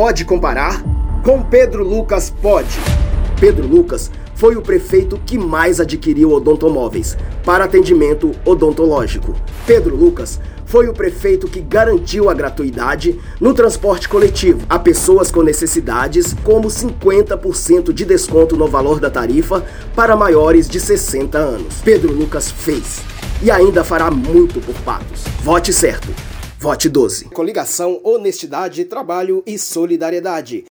pode comparar? Com Pedro Lucas pode. Pedro Lucas foi o prefeito que mais adquiriu odontomóveis para atendimento odontológico. Pedro Lucas foi o prefeito que garantiu a gratuidade no transporte coletivo a pessoas com necessidades, como 50% de desconto no valor da tarifa para maiores de 60 anos. Pedro Lucas fez e ainda fará muito por Patos. Vote certo. Vote 12. Coligação Honestidade, Trabalho e Solidariedade.